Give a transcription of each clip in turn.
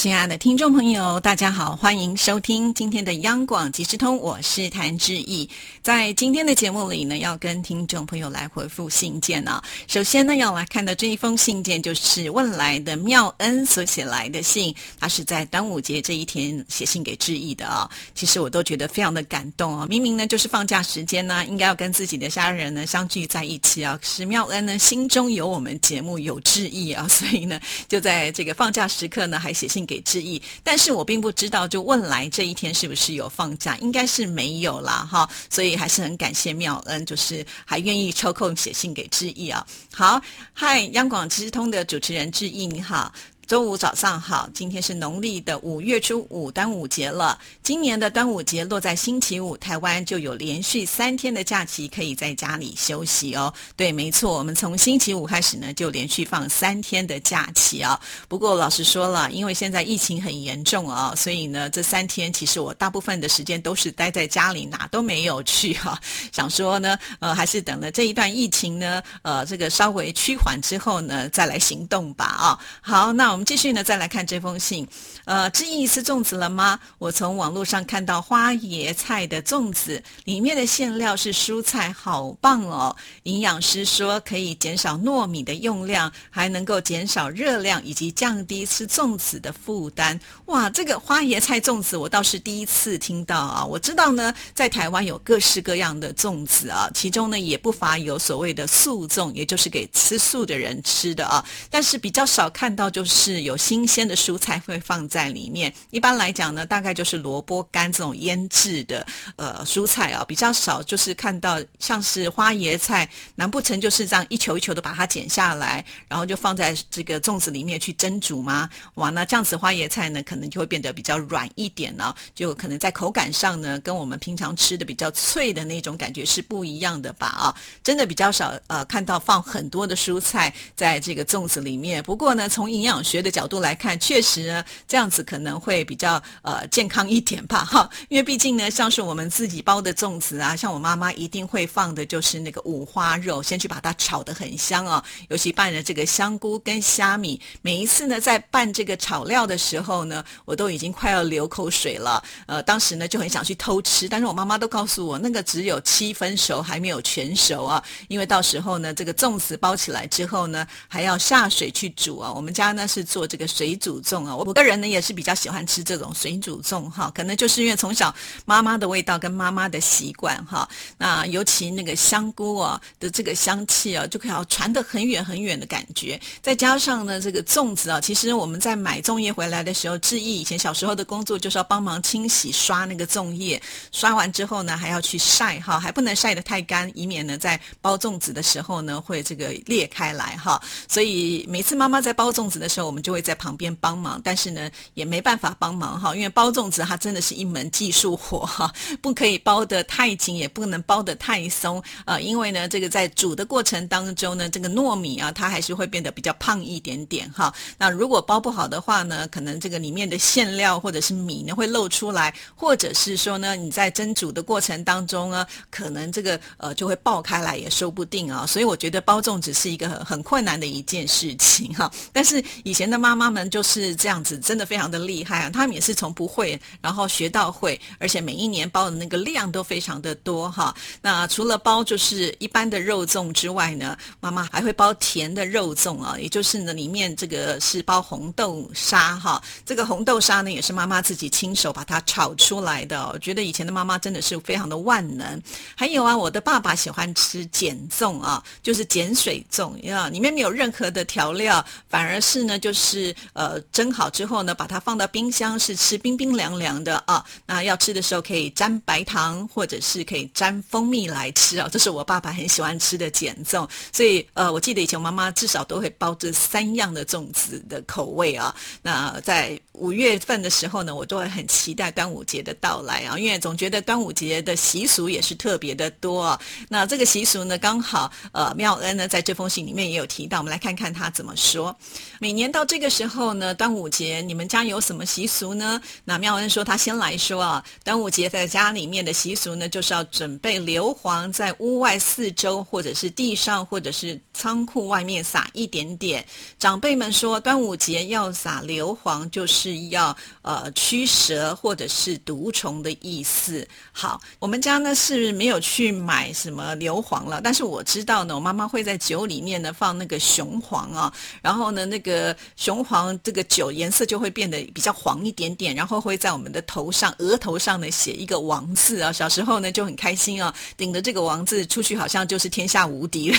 亲爱的听众朋友，大家好，欢迎收听今天的央广即时通，我是谭志毅。在今天的节目里呢，要跟听众朋友来回复信件啊。首先呢，要来看的这一封信件，就是问来的妙恩所写来的信，他是在端午节这一天写信给志毅的啊。其实我都觉得非常的感动啊。明明呢就是放假时间呢，应该要跟自己的家人呢相聚在一起啊。可是妙恩呢心中有我们节目有志毅啊，所以呢就在这个放假时刻呢还写信。给致毅，但是我并不知道，就问来这一天是不是有放假？应该是没有啦，哈，所以还是很感谢妙恩，就是还愿意抽空写信给致毅啊。好，嗨，央广知识通的主持人致毅，你好。周五早上好，今天是农历的五月初五，端午节了。今年的端午节落在星期五，台湾就有连续三天的假期可以在家里休息哦。对，没错，我们从星期五开始呢，就连续放三天的假期啊。不过老实说了，因为现在疫情很严重啊，所以呢，这三天其实我大部分的时间都是待在家里，哪都没有去哈。想说呢，呃，还是等了这一段疫情呢，呃，这个稍微趋缓之后呢，再来行动吧啊。好，那我。我们继续呢，再来看这封信。呃，知意吃粽子了吗？我从网络上看到花椰菜的粽子，里面的馅料是蔬菜，好棒哦！营养师说可以减少糯米的用量，还能够减少热量，以及降低吃粽子的负担。哇，这个花椰菜粽子我倒是第一次听到啊！我知道呢，在台湾有各式各样的粽子啊，其中呢也不乏有所谓的素粽，也就是给吃素的人吃的啊。但是比较少看到就是是有新鲜的蔬菜会放在里面。一般来讲呢，大概就是萝卜干这种腌制的呃蔬菜啊，比较少。就是看到像是花椰菜，难不成就是这样一球一球的把它剪下来，然后就放在这个粽子里面去蒸煮吗？哇，那这样子花椰菜呢，可能就会变得比较软一点呢，就可能在口感上呢，跟我们平常吃的比较脆的那种感觉是不一样的吧？啊，真的比较少呃看到放很多的蔬菜在这个粽子里面。不过呢，从营养学的角度来看，确实呢，这样子可能会比较呃健康一点吧，哈，因为毕竟呢，像是我们自己包的粽子啊，像我妈妈一定会放的就是那个五花肉，先去把它炒得很香哦，尤其拌了这个香菇跟虾米，每一次呢在拌这个炒料的时候呢，我都已经快要流口水了，呃，当时呢就很想去偷吃，但是我妈妈都告诉我，那个只有七分熟，还没有全熟啊，因为到时候呢，这个粽子包起来之后呢，还要下水去煮啊，我们家呢是。做这个水煮粽啊，我个人呢也是比较喜欢吃这种水煮粽哈，可能就是因为从小妈妈的味道跟妈妈的习惯哈，那尤其那个香菇啊的这个香气啊，就可以传得很远很远的感觉，再加上呢这个粽子啊，其实我们在买粽叶回来的时候，志毅以前小时候的工作就是要帮忙清洗刷那个粽叶，刷完之后呢还要去晒哈，还不能晒得太干，以免呢在包粽子的时候呢会这个裂开来哈，所以每次妈妈在包粽子的时候，我们就会在旁边帮忙，但是呢，也没办法帮忙哈，因为包粽子它真的是一门技术活哈，不可以包得太紧，也不能包得太松啊，因为呢，这个在煮的过程当中呢，这个糯米啊，它还是会变得比较胖一点点哈。那如果包不好的话呢，可能这个里面的馅料或者是米呢会漏出来，或者是说呢，你在蒸煮的过程当中呢，可能这个呃就会爆开来也说不定啊。所以我觉得包粽子是一个很困难的一件事情哈。但是以。前的妈妈们就是这样子，真的非常的厉害啊！他们也是从不会，然后学到会，而且每一年包的那个量都非常的多哈。那除了包就是一般的肉粽之外呢，妈妈还会包甜的肉粽啊，也就是呢里面这个是包红豆沙哈。这个红豆沙呢也是妈妈自己亲手把它炒出来的。我觉得以前的妈妈真的是非常的万能。还有啊，我的爸爸喜欢吃碱粽啊，就是碱水粽啊，里面没有任何的调料，反而是呢就。就是呃蒸好之后呢，把它放到冰箱，是吃冰冰凉凉的啊。那要吃的时候可以沾白糖，或者是可以沾蜂蜜来吃啊。这是我爸爸很喜欢吃的减粽，所以呃，我记得以前我妈妈至少都会包这三样的粽子的口味啊。那在五月份的时候呢，我都会很期待端午节的到来啊，因为总觉得端午节的习俗也是特别的多啊。那这个习俗呢，刚好呃妙恩呢在这封信里面也有提到，我们来看看他怎么说。每年到到这个时候呢，端午节你们家有什么习俗呢？那妙恩说他先来说啊，端午节在家里面的习俗呢，就是要准备硫磺，在屋外四周或者是地上或者是仓库外面撒一点点。长辈们说，端午节要撒硫磺，就是要呃驱蛇或者是毒虫的意思。好，我们家呢是没有去买什么硫磺了，但是我知道呢，我妈妈会在酒里面呢放那个雄黄啊，然后呢那个雄黄这个酒颜色就会变得比较黄一点点，然后会在我们的头上额头上呢写一个王字啊。小时候呢就很开心啊，顶着这个王字出去，好像就是天下无敌了。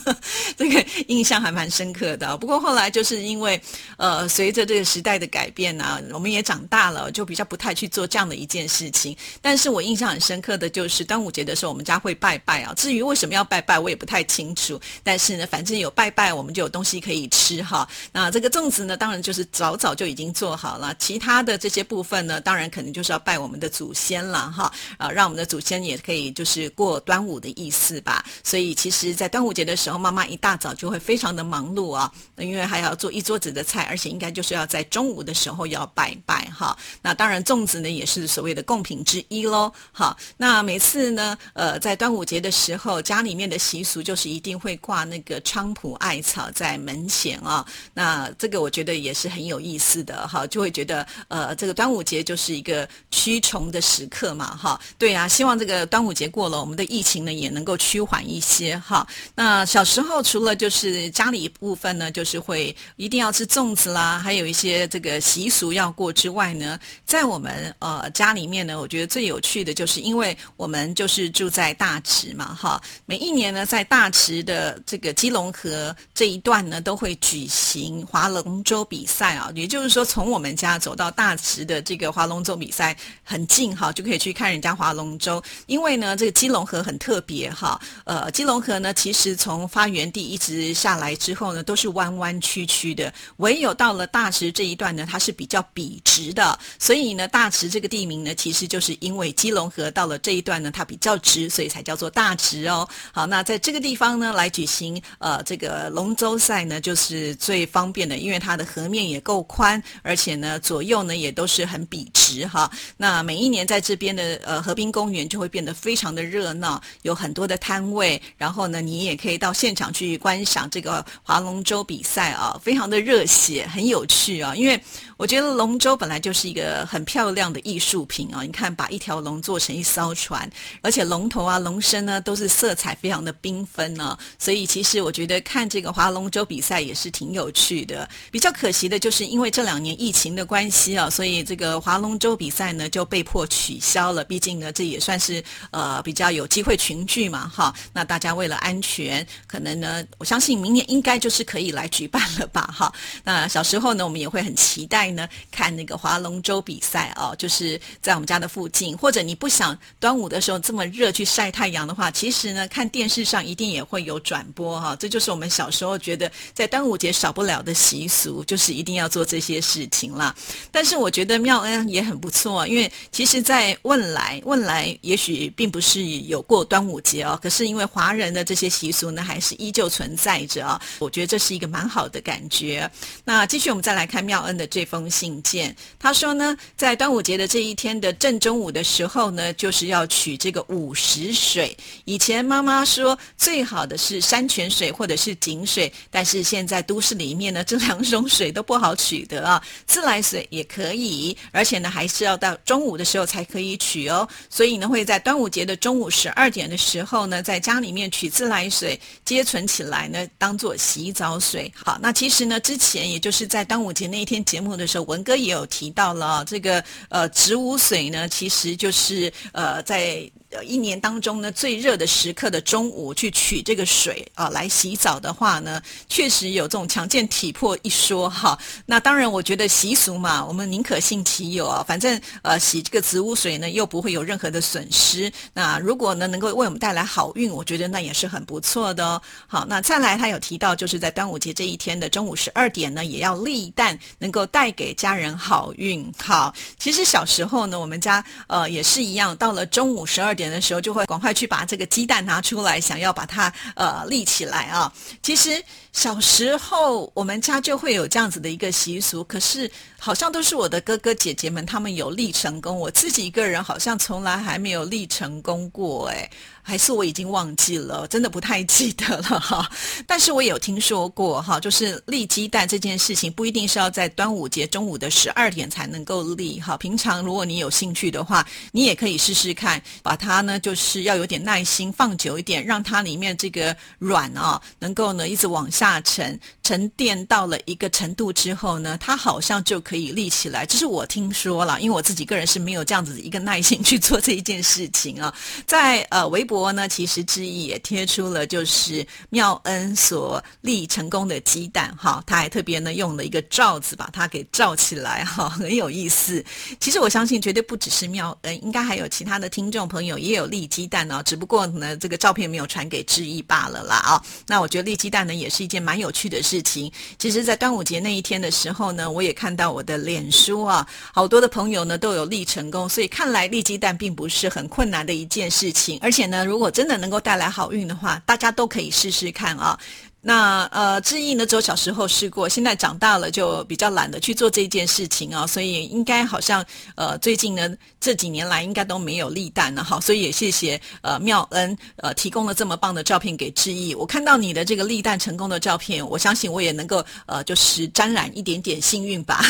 这个印象还蛮深刻的。不过后来就是因为呃随着这个时代的改变呢，我们也长大了，就比较不太去做这样的一件事情。但是我印象很深刻的就是端午节的时候，我们家会拜拜啊。至于为什么要拜拜，我也不太清楚。但是呢，反正有拜拜，我们就有东西可以吃哈。那这个粽子呢，当然就是早早就已经做好了。其他的这些部分呢，当然可能就是要拜我们的祖先了哈。啊，让我们的祖先也可以就是过端午的意思吧。所以其实，在端午节的时候，妈妈一大早就会非常的忙碌啊，因为还要做一桌子的菜，而且应该就是要在中午的时候要拜拜哈。那当然，粽子呢也是所谓的贡品之一喽。好，那每次呢，呃，在端午节的时候，家里面的习俗就是一定会挂那个菖蒲艾草在门前啊。那这个我觉得也是很有意思的哈，就会觉得呃，这个端午节就是一个驱虫的时刻嘛哈。对啊，希望这个端午节过了，我们的疫情呢也能够趋缓一些哈。那小时候除了就是家里一部分呢，就是会一定要吃粽子啦，还有一些这个习俗要过之外呢，在我们呃家里面呢，我觉得最有趣的就是因为我们就是住在大池嘛哈，每一年呢在大池的这个基隆河这一段呢都会举行华龙舟比赛啊，也就是说从我们家走到大池的这个划龙舟比赛很近哈，就可以去看人家划龙舟。因为呢这个基隆河很特别哈，呃基隆河呢其实从发源地一直下来之后呢都是弯弯曲曲的，唯有到了大池这一段呢它是比较笔直的，所以呢大池这个地名呢其实就是因为基隆河到了这一段呢它比较直，所以才叫做大池哦。好，那在这个地方呢来举行呃这个龙舟赛呢就是最方便因为它的河面也够宽，而且呢左右呢也都是很笔直哈。那每一年在这边的呃河滨公园就会变得非常的热闹，有很多的摊位，然后呢你也可以到现场去观赏这个划龙舟比赛啊，非常的热血，很有趣啊。因为我觉得龙舟本来就是一个很漂亮的艺术品啊，你看把一条龙做成一艘船，而且龙头啊、龙身呢都是色彩非常的缤纷呢，所以其实我觉得看这个划龙舟比赛也是挺有趣的。比较可惜的就是因为这两年疫情的关系啊，所以这个划龙舟比赛呢就被迫取消了。毕竟呢，这也算是呃比较有机会群聚嘛，哈。那大家为了安全，可能呢，我相信明年应该就是可以来举办了吧，哈。那小时候呢，我们也会很期待呢看那个划龙舟比赛哦，就是在我们家的附近，或者你不想端午的时候这么热去晒太阳的话，其实呢看电视上一定也会有转播哈。这就是我们小时候觉得在端午节少不了的习俗，就是一定要做这些事情啦。但是我觉得妙恩也很不错，因为其实，在汶来，汶来也许并不是有过端午节哦，可是因为华人的这些习俗呢，还是依旧存在着啊。我觉得这是一个蛮好的感觉。那继续我们再来看妙恩的这封封信件，他说呢，在端午节的这一天的正中午的时候呢，就是要取这个午时水。以前妈妈说最好的是山泉水或者是井水，但是现在都市里面呢，这两种水都不好取得啊。自来水也可以，而且呢，还是要到中午的时候才可以取哦。所以呢，会在端午节的中午十二点的时候呢，在家里面取自来水接存起来呢，当做洗澡水。好，那其实呢，之前也就是在端午节那一天节目的时候，文哥也有提到了这个呃植物水呢，其实就是呃在。呃一年当中呢最热的时刻的中午去取这个水啊来洗澡的话呢，确实有这种强健体魄一说哈。那当然，我觉得习俗嘛，我们宁可信其有啊。反正呃洗这个植物水呢又不会有任何的损失。那如果呢能够为我们带来好运，我觉得那也是很不错的哦。好，那再来他有提到，就是在端午节这一天的中午十二点呢，也要立蛋，能够带给家人好运。好，其实小时候呢，我们家呃也是一样，到了中午十二点的时候，就会赶快去把这个鸡蛋拿出来，想要把它呃立起来啊。其实小时候我们家就会有这样子的一个习俗，可是好像都是我的哥哥姐姐们他们有立成功，我自己一个人好像从来还没有立成功过，哎。还是我已经忘记了，真的不太记得了哈。但是我有听说过哈，就是立鸡蛋这件事情不一定是要在端午节中午的十二点才能够立哈。平常如果你有兴趣的话，你也可以试试看，把它呢就是要有点耐心，放久一点，让它里面这个软啊能够呢一直往下沉，沉淀到了一个程度之后呢，它好像就可以立起来。这是我听说了，因为我自己个人是没有这样子一个耐心去做这一件事情啊。在呃微博。呢，其实志毅也贴出了就是妙恩所立成功的鸡蛋哈，他还特别呢用了一个罩子把它给罩起来哈，很有意思。其实我相信绝对不只是妙恩，应该还有其他的听众朋友也有立鸡蛋哦，只不过呢这个照片没有传给志毅罢了啦啊。那我觉得立鸡蛋呢也是一件蛮有趣的事情。其实，在端午节那一天的时候呢，我也看到我的脸书啊，好多的朋友呢都有立成功，所以看来立鸡蛋并不是很困难的一件事情，而且呢。如果真的能够带来好运的话，大家都可以试试看啊。那呃，志毅呢，只有小时候试过，现在长大了就比较懒得去做这件事情啊，所以应该好像呃，最近呢这几年来应该都没有立蛋了哈，所以也谢谢呃妙恩呃提供了这么棒的照片给志毅。我看到你的这个立蛋成功的照片，我相信我也能够呃就是沾染一点点幸运吧。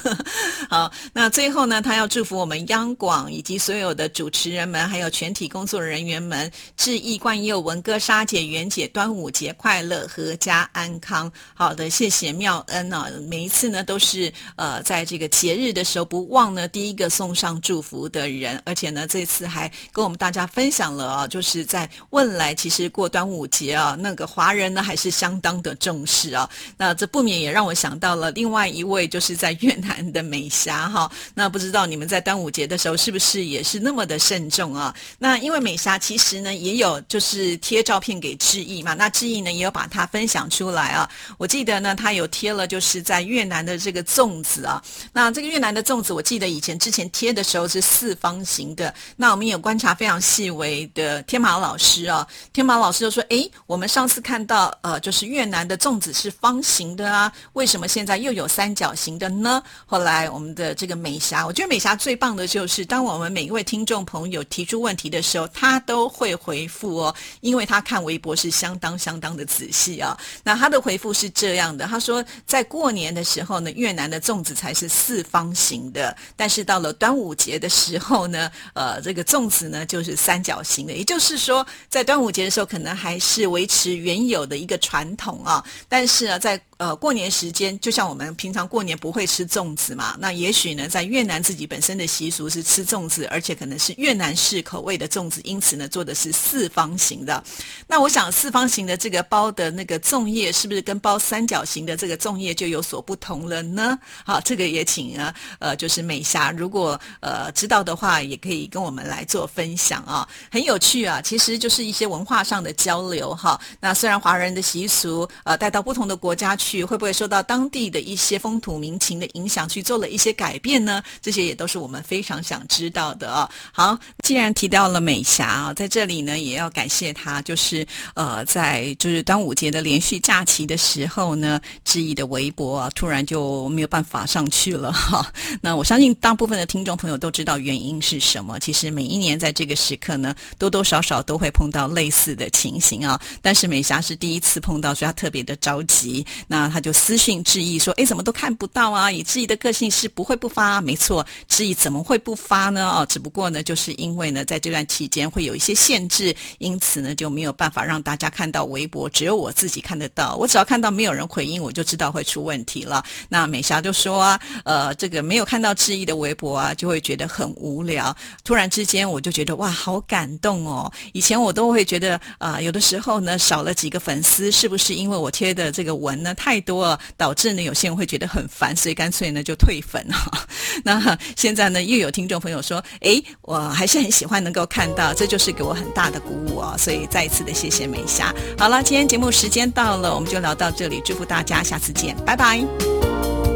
好，那最后呢，他要祝福我们央广以及所有的主持人们，还有全体工作人员们，志毅、冠佑、文哥、沙姐、袁姐，端午节快乐！阖家安康，好的，谢谢妙恩啊！每一次呢，都是呃，在这个节日的时候，不忘呢第一个送上祝福的人，而且呢，这次还跟我们大家分享了啊，就是在未来，其实过端午节啊，那个华人呢还是相当的重视啊。那这不免也让我想到了另外一位，就是在越南的美霞哈。那不知道你们在端午节的时候是不是也是那么的慎重啊？那因为美霞其实呢也有就是贴照片给志毅嘛，那志毅呢也有把。他他分享出来啊！我记得呢，他有贴了，就是在越南的这个粽子啊。那这个越南的粽子，我记得以前之前贴的时候是四方形的。那我们有观察非常细微的天马老师啊，天马老师就说：“诶，我们上次看到呃，就是越南的粽子是方形的啊，为什么现在又有三角形的呢？”后来我们的这个美霞，我觉得美霞最棒的就是，当我们每一位听众朋友提出问题的时候，他都会回复哦，因为他看微博是相当相当的仔细。啊，那他的回复是这样的，他说在过年的时候呢，越南的粽子才是四方形的，但是到了端午节的时候呢，呃，这个粽子呢就是三角形的，也就是说，在端午节的时候可能还是维持原有的一个传统啊，但是呢，在呃，过年时间就像我们平常过年不会吃粽子嘛，那也许呢，在越南自己本身的习俗是吃粽子，而且可能是越南式口味的粽子，因此呢，做的是四方形的。那我想，四方形的这个包的那个粽叶，是不是跟包三角形的这个粽叶就有所不同了呢？好，这个也请啊，呃，就是美霞，如果呃知道的话，也可以跟我们来做分享啊，很有趣啊，其实就是一些文化上的交流哈。那虽然华人的习俗呃带到不同的国家去。去会不会受到当地的一些风土民情的影响，去做了一些改变呢？这些也都是我们非常想知道的啊。好，既然提到了美霞啊，在这里呢，也要感谢她，就是呃，在就是端午节的连续假期的时候呢，志毅的微博啊，突然就没有办法上去了哈。那我相信大部分的听众朋友都知道原因是什么。其实每一年在这个时刻呢，多多少少都会碰到类似的情形啊。但是美霞是第一次碰到，所以她特别的着急。那那他就私信质疑说：“哎，怎么都看不到啊？以质疑的个性是不会不发，没错，质疑怎么会不发呢？哦，只不过呢，就是因为呢，在这段期间会有一些限制，因此呢就没有办法让大家看到微博，只有我自己看得到。我只要看到没有人回应，我就知道会出问题了。那美霞就说啊，呃，这个没有看到质疑的微博啊，就会觉得很无聊。突然之间，我就觉得哇，好感动哦！以前我都会觉得啊，有的时候呢，少了几个粉丝，是不是因为我贴的这个文呢太多了，导致呢有些人会觉得很烦，所以干脆呢就退粉哈。那现在呢又有听众朋友说，哎，我还是很喜欢能够看到，这就是给我很大的鼓舞哦。所以再一次的谢谢美霞。好了，今天节目时间到了，我们就聊到这里，祝福大家，下次见，拜拜。